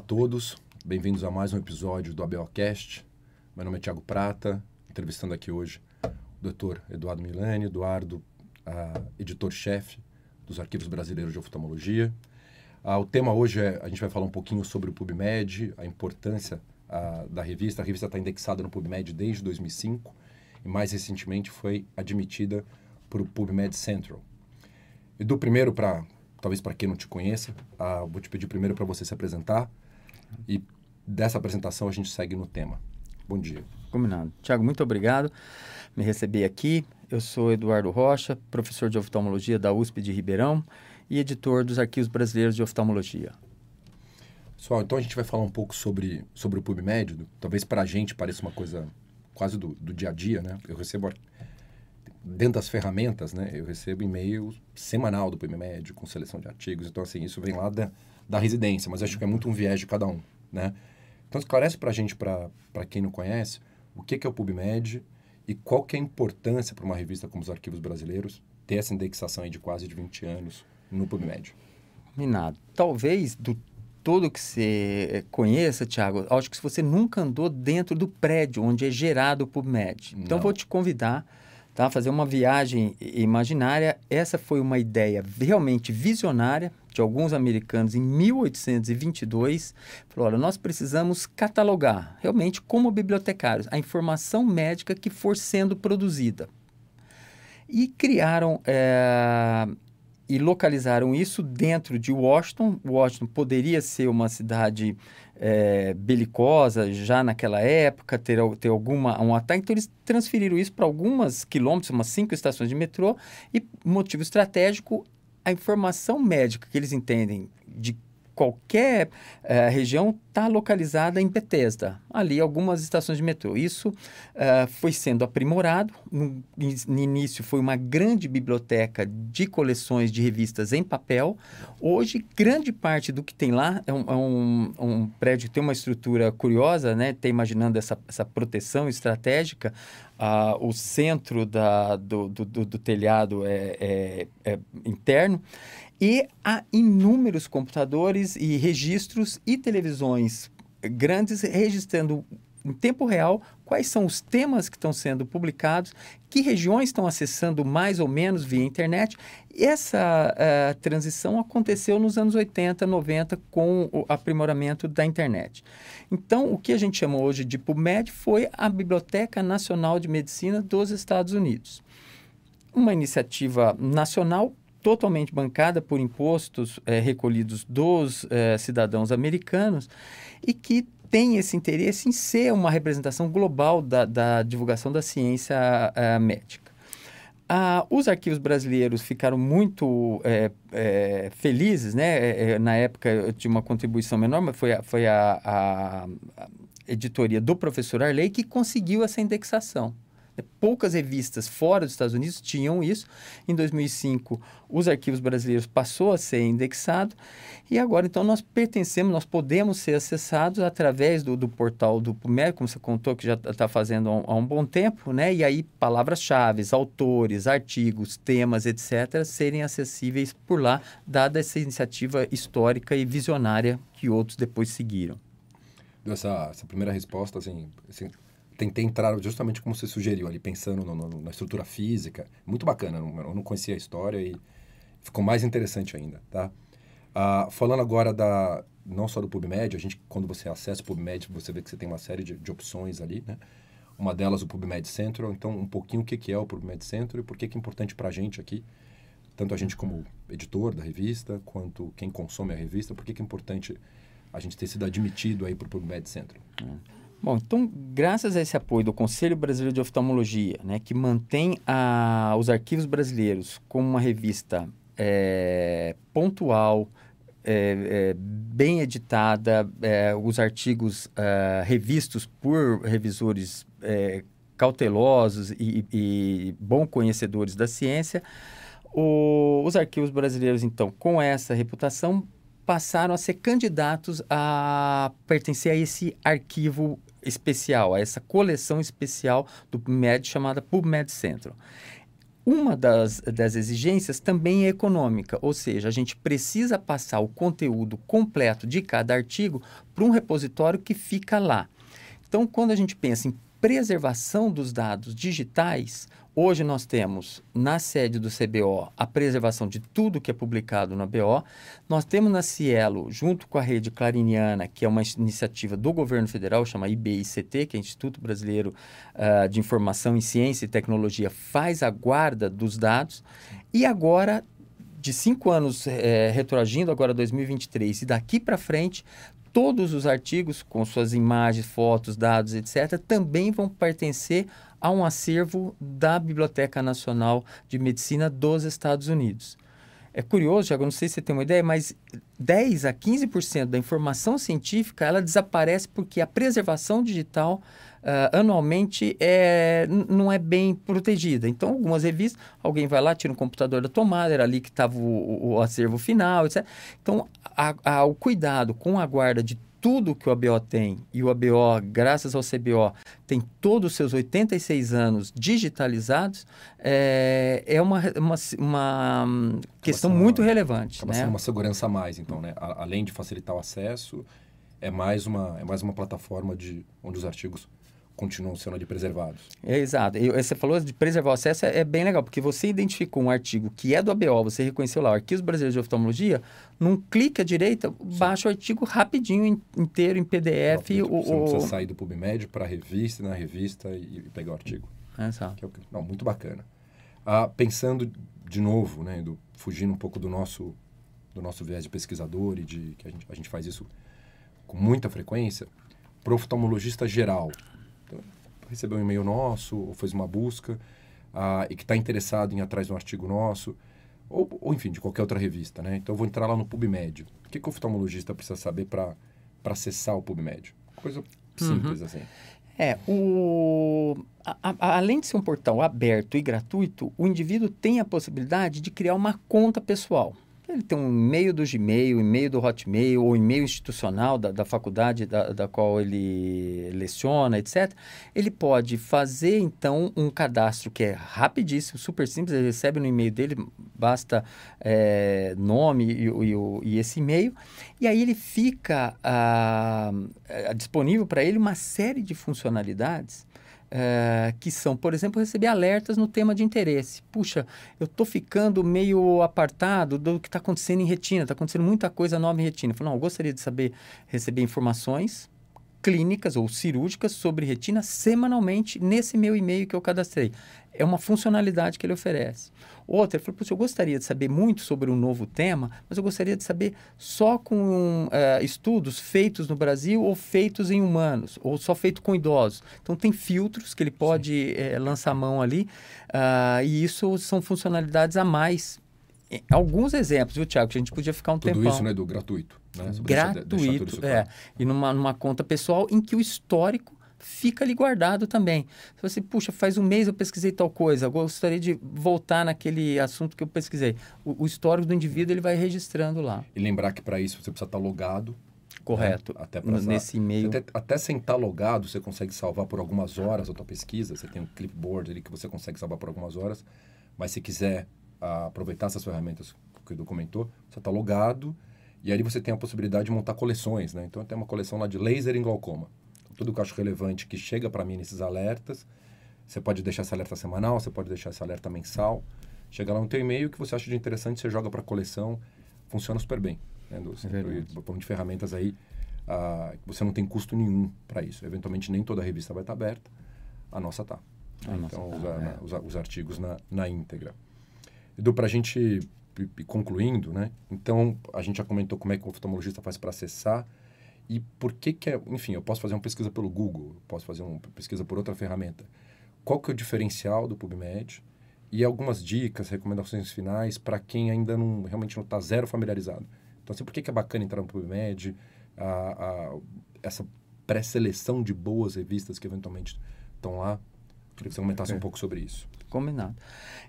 a todos, bem-vindos a mais um episódio do ABOcast. Meu nome é Tiago Prata, entrevistando aqui hoje o Dr. Eduardo Milani, Eduardo, editor-chefe dos Arquivos Brasileiros de Oftalmologia. Ah, o tema hoje é, a gente vai falar um pouquinho sobre o PubMed, a importância ah, da revista. A revista está indexada no PubMed desde 2005 e mais recentemente foi admitida para o PubMed Central. Edu, primeiro, para talvez para quem não te conheça, ah, vou te pedir primeiro para você se apresentar e dessa apresentação a gente segue no tema. Bom dia. Combinado. Tiago, muito obrigado me receber aqui. Eu sou Eduardo Rocha, professor de oftalmologia da USP de Ribeirão e editor dos Arquivos Brasileiros de Oftalmologia. Pessoal, então a gente vai falar um pouco sobre, sobre o PubMed. Talvez para a gente pareça uma coisa quase do, do dia a dia, né? Eu recebo, dentro das ferramentas, né? Eu recebo e-mail semanal do PubMed com seleção de artigos. Então, assim, isso vem lá da, da residência, mas acho que é muito um viés de cada um, né? Então, esclarece para a gente, para quem não conhece, o que, que é o PubMed e qual que é a importância para uma revista como os Arquivos Brasileiros ter essa indexação aí de quase de 20 anos no PubMed? Minado. Talvez do todo que você conheça, Thiago, acho que se você nunca andou dentro do prédio onde é gerado o PubMed. Então, Não. vou te convidar tá? fazer uma viagem imaginária. Essa foi uma ideia realmente visionária de alguns americanos em 1822. Falou, olha, nós precisamos catalogar, realmente como bibliotecários, a informação médica que for sendo produzida. E criaram é, e localizaram isso dentro de Washington. Washington poderia ser uma cidade é, belicosa já naquela época, ter, ter alguma um ataque. Então eles transferiram isso para algumas quilômetros, umas cinco estações de metrô. E motivo estratégico, a informação médica que eles entendem de qualquer uh, região está localizada em Bethesda, ali algumas estações de metrô. Isso uh, foi sendo aprimorado. No, no, início foi uma grande biblioteca de coleções de revistas em papel. Hoje, grande parte do que tem lá é um, é um, um prédio que tem uma estrutura curiosa, né? Tem imaginando essa, essa proteção estratégica. Uh, o centro da, do, do, do, do telhado é, é, é interno e há inúmeros computadores e registros e televisões grandes registrando em tempo real quais são os temas que estão sendo publicados, que regiões estão acessando mais ou menos via internet. Essa uh, transição aconteceu nos anos 80, 90 com o aprimoramento da internet. Então, o que a gente chama hoje de PubMed foi a Biblioteca Nacional de Medicina dos Estados Unidos. Uma iniciativa nacional totalmente bancada por impostos é, recolhidos dos é, cidadãos americanos e que tem esse interesse em ser uma representação global da, da divulgação da ciência é, médica. Ah, os arquivos brasileiros ficaram muito é, é, felizes, né? Na época eu tinha uma contribuição menor, mas foi a, foi a, a editoria do professor Arley que conseguiu essa indexação. Poucas revistas fora dos Estados Unidos tinham isso. Em 2005, os arquivos brasileiros passou a ser indexado e agora, então, nós pertencemos, nós podemos ser acessados através do, do portal do PUMER, como você contou, que já está fazendo há um, há um, bom tempo, né? E aí, palavras-chave, autores, artigos, temas, etc., serem acessíveis por lá, dada essa iniciativa histórica e visionária que outros depois seguiram. Essa, essa primeira resposta, assim, assim tentei entrar justamente como você sugeriu ali, pensando no, no, na estrutura física. Muito bacana, eu não conhecia a história e ficou mais interessante ainda, tá? Ah, falando agora da não só do PubMed, a gente quando você acessa o PubMed, você vê que você tem uma série de, de opções ali, né? Uma delas o PubMed Central, então um pouquinho o que, que é o PubMed Central e por que, que é importante para a gente aqui, tanto a gente como editor da revista, quanto quem consome a revista, por que, que é importante a gente ter sido admitido aí para o PubMed Central. Hum. Bom, então, graças a esse apoio do Conselho Brasileiro de Oftalmologia, né, que mantém a, os arquivos brasileiros como uma revista é, pontual, é, é, bem editada, é, os artigos é, revistos por revisores é, cautelosos e, e bom conhecedores da ciência, o, os arquivos brasileiros, então, com essa reputação, passaram a ser candidatos a pertencer a esse arquivo especial, a essa coleção especial do PubMed chamada PubMed Central. uma das, das exigências também é econômica, ou seja, a gente precisa passar o conteúdo completo de cada artigo para um repositório que fica lá. Então, quando a gente pensa em preservação dos dados digitais, hoje nós temos na sede do CBO a preservação de tudo que é publicado na BO. Nós temos na Cielo, junto com a rede clariniana, que é uma iniciativa do governo federal, chama IBICT, que é Instituto Brasileiro uh, de Informação em Ciência e Tecnologia, faz a guarda dos dados. E agora de cinco anos é, retroagindo, agora 2023, e daqui para frente, todos os artigos, com suas imagens, fotos, dados, etc., também vão pertencer a um acervo da Biblioteca Nacional de Medicina dos Estados Unidos. É curioso, Thiago, não sei se você tem uma ideia, mas 10 a 15% da informação científica ela desaparece porque a preservação digital uh, anualmente é, não é bem protegida. Então, algumas revistas, alguém vai lá, tira um computador da tomada, era ali que estava o, o, acervo final, etc. Então, a, a, o cuidado com a guarda de tudo que o ABO tem, e o ABO, graças ao CBO, tem todos os seus 86 anos digitalizados, é, é uma, uma, uma questão muito relevante. Acaba né? sendo uma segurança a mais, então, né? além de facilitar o acesso, é mais uma, é mais uma plataforma de, onde os artigos continuam sendo ali preservados. É, exato. E você falou de preservar o acesso, é, é, bem legal, porque você identificou um artigo que é do ABO, você reconheceu lá, Arquivos Brasileiros de Oftalmologia, num clique à direita, Sim. baixa o artigo rapidinho, inteiro, em PDF. Não, você não precisa sair do PubMed para a revista, na revista e, e, pegar o artigo. Exato. É o, não, muito bacana. Ah, pensando de novo, né, do, fugindo um pouco do nosso, do nosso viés de pesquisador e de que a gente, a gente faz isso com muita frequência, para o oftalmologista geral, recebeu um e-mail nosso, ou fez uma busca, uh, e que está interessado em ir atrás de um artigo nosso, ou, ou, enfim, de qualquer outra revista, né? Então, eu vou entrar lá no PubMed. O que, que o oftalmologista precisa saber para acessar o PubMed? Coisa simples, uhum. assim. É, o... A, a, além de ser um portal aberto e gratuito, o indivíduo tem a possibilidade de criar uma conta pessoal. Ele tem um e-mail do Gmail, e-mail do Hotmail, ou e-mail institucional da, da faculdade da, da qual ele leciona, etc. Ele pode fazer, então, um cadastro que é rapidíssimo, super simples. Ele recebe no e-mail dele, basta é, nome e, e, e, esse e-mail. E aí ele fica ah, disponível para ele uma série de funcionalidades é, que são, por exemplo, receber alertas no tema de interesse. Puxa, eu estou ficando meio apartado do que está acontecendo em retina, está acontecendo muita coisa nova em retina. Eu falo, não, eu gostaria de saber, receber informações clínicas ou cirúrgicas sobre retina semanalmente nesse meu e-mail que eu cadastrei. É uma funcionalidade que ele oferece. Outra, ele falou, eu gostaria de saber muito sobre um novo tema, mas eu gostaria de saber só com uh, estudos feitos no Brasil ou feitos em humanos, ou só feito com idosos. Então, tem filtros que ele pode uh, lançar mão ali, uh, e isso são funcionalidades a mais alguns exemplos, viu, Tiago? Que a gente podia ficar um Tudo tempão. isso, né, do gratuito. Né? Gratuito, é. E numa, numa conta pessoal em que o histórico fica ali guardado também. Se você, puxa, faz um mês eu pesquisei tal coisa, eu gostaria de voltar naquele assunto que eu pesquisei. O, o histórico do indivíduo ele vai registrando lá. E lembrar que para isso você precisa estar logado. Correto. Né? Até nesse e-mail. Até, até sem estar logado, você consegue salvar por algumas horas a tua pesquisa. Você tem um clipboard ali que você consegue salvar por algumas horas. Mas se quiser uh, aproveitar essas ferramentas que o Edu comentou, você está logado e ali você tem a possibilidade de montar coleções, né? Então tem uma coleção lá de laser em glaucoma tudo que eu acho relevante que chega para mim nesses alertas. Você pode deixar esse alerta semanal, você pode deixar esse alerta mensal. Chega lá no teu e-mail que você acha de interessante, você joga para a coleção. Funciona super bem. Né? Do, é de ferramentas aí, uh, você não tem custo nenhum para isso. Eventualmente, nem toda a revista vai estar tá aberta. A nossa tá. Então, nossa tá, usa, é. usa, os artigos na, na íntegra. Edu, para a gente ir concluindo, né? Então, a gente já comentou como é que o oftalmologista faz para acessar e por que que é, enfim, eu posso fazer uma pesquisa pelo Google, posso fazer uma pesquisa por outra ferramenta. Qual que é o diferencial do PubMed? E algumas dicas, recomendações finais para quem ainda não realmente não está zero familiarizado. Então, assim, por que, que é bacana entrar no PubMed? A, a, essa pré-seleção de boas revistas que eventualmente estão lá. Queria que você comentasse é. um pouco sobre isso. Combinado.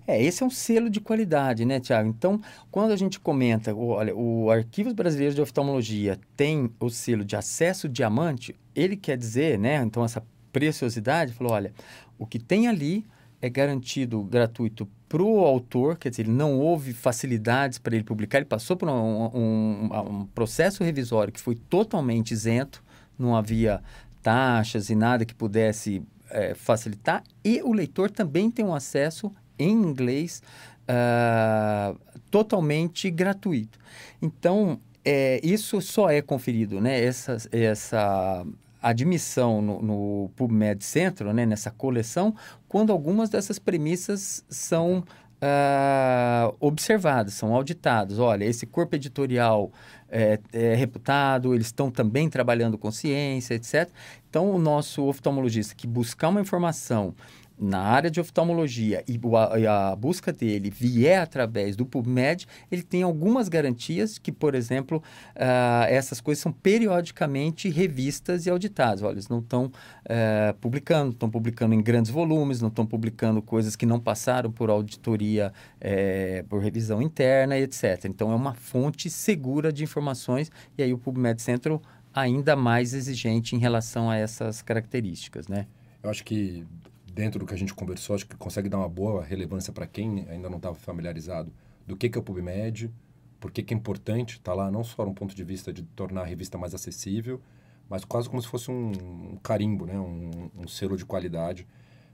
É, esse é um selo de qualidade, né, Tiago? Então, quando a gente comenta, olha, o Arquivos Brasileiros de Oftalmologia tem o selo de acesso diamante, ele quer dizer, né, então essa preciosidade, falou, olha, o que tem ali é garantido gratuito para o autor, quer dizer, não houve facilidades para ele publicar, ele passou por um, um, um, processo revisório que foi totalmente isento, não havia taxas e nada que pudesse é, facilitar, e o leitor também tem um acesso em inglês uh, totalmente gratuito. Então, é, isso só é conferido, né? Essa, essa admissão no, no PubMed Centro, né? nessa coleção, quando algumas dessas premissas são uh, observadas, são auditadas. Olha, esse corpo editorial é, é reputado, eles estão também trabalhando com ciência, etc. Então, o nosso oftalmologista que buscar uma informação na área de oftalmologia e a, busca dele vier através do PubMed, ele tem algumas garantias que, por exemplo, uh, essas coisas são periodicamente revistas e auditadas. Olha, eles não estão uh, publicando, estão publicando em grandes volumes, não estão publicando coisas que não passaram por auditoria, uh, por revisão interna, etc. Então, é uma fonte segura de informações e aí o PubMed Centro ainda mais exigente em relação a essas características, né? Eu acho que dentro do que a gente conversou, acho que consegue dar uma boa relevância para quem ainda não estava familiarizado do que, que é o PubMed, por que, que é importante estar tá lá, não só um ponto de vista de tornar a revista mais acessível, mas quase como se fosse um, um carimbo, né? um, um selo de qualidade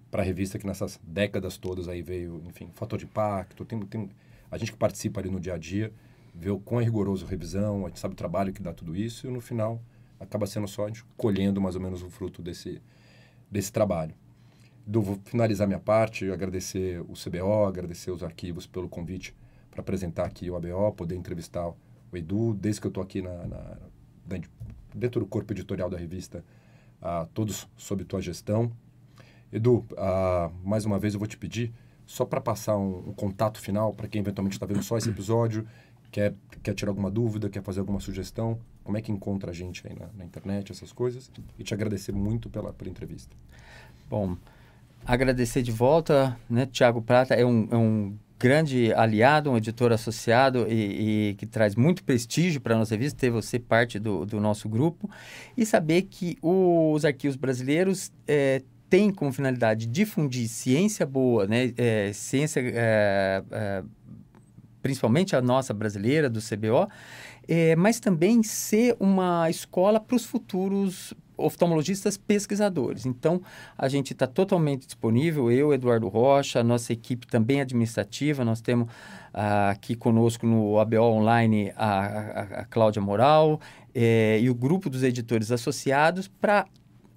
para a revista que nessas décadas todas aí veio, enfim, fator de impacto, tem, tem, a gente que participa ali no dia a dia, vê o quão é rigoroso a revisão, a gente sabe o trabalho que dá tudo isso e no final acaba sendo só a gente colhendo mais ou menos o fruto desse, desse trabalho do, vou finalizar minha parte, agradecer o CBO, agradecer os arquivos pelo convite para apresentar aqui o ABO, poder entrevistar o Edu, desde que eu estou aqui na, na, dentro do corpo editorial da revista, uh, todos sob tua gestão. Edu, mais uma vez eu vou te pedir, só para passar um, um, contato final para quem eventualmente está vendo só esse episódio, quer, quer tirar alguma dúvida, quer fazer alguma sugestão, como é que encontra a gente aí na, na internet, essas coisas, e te agradecer muito pela, pela entrevista. Bom, agradecer de volta, né? Tiago Prata é um, é um grande aliado, um editor associado e, e que traz muito prestígio para a nossa revista, ter você parte do, do nosso grupo e saber que os arquivos brasileiros é, têm como finalidade difundir ciência boa, né? É, ciência, é, é, principalmente a nossa brasileira, do CBO, é, mas também ser uma escola para os futuros oftalmologistas pesquisadores. Então, a gente está totalmente disponível, eu, Eduardo Rocha, a nossa equipe também administrativa, nós temos uh, aqui conosco no ABO Online a, a, a Cláudia Moral eh, e o grupo dos editores associados para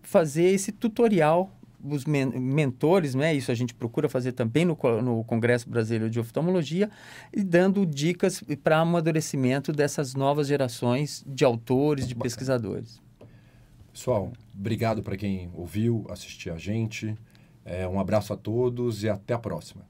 fazer esse tutorial os men mentores, né? Isso a gente procura fazer também no, no Congresso Brasileiro de Oftalmologia e dando dicas para amadurecimento dessas novas gerações de autores, de pesquisadores. Pessoal, obrigado para quem ouviu, assistiu a gente. É, um abraço a todos e até a próxima.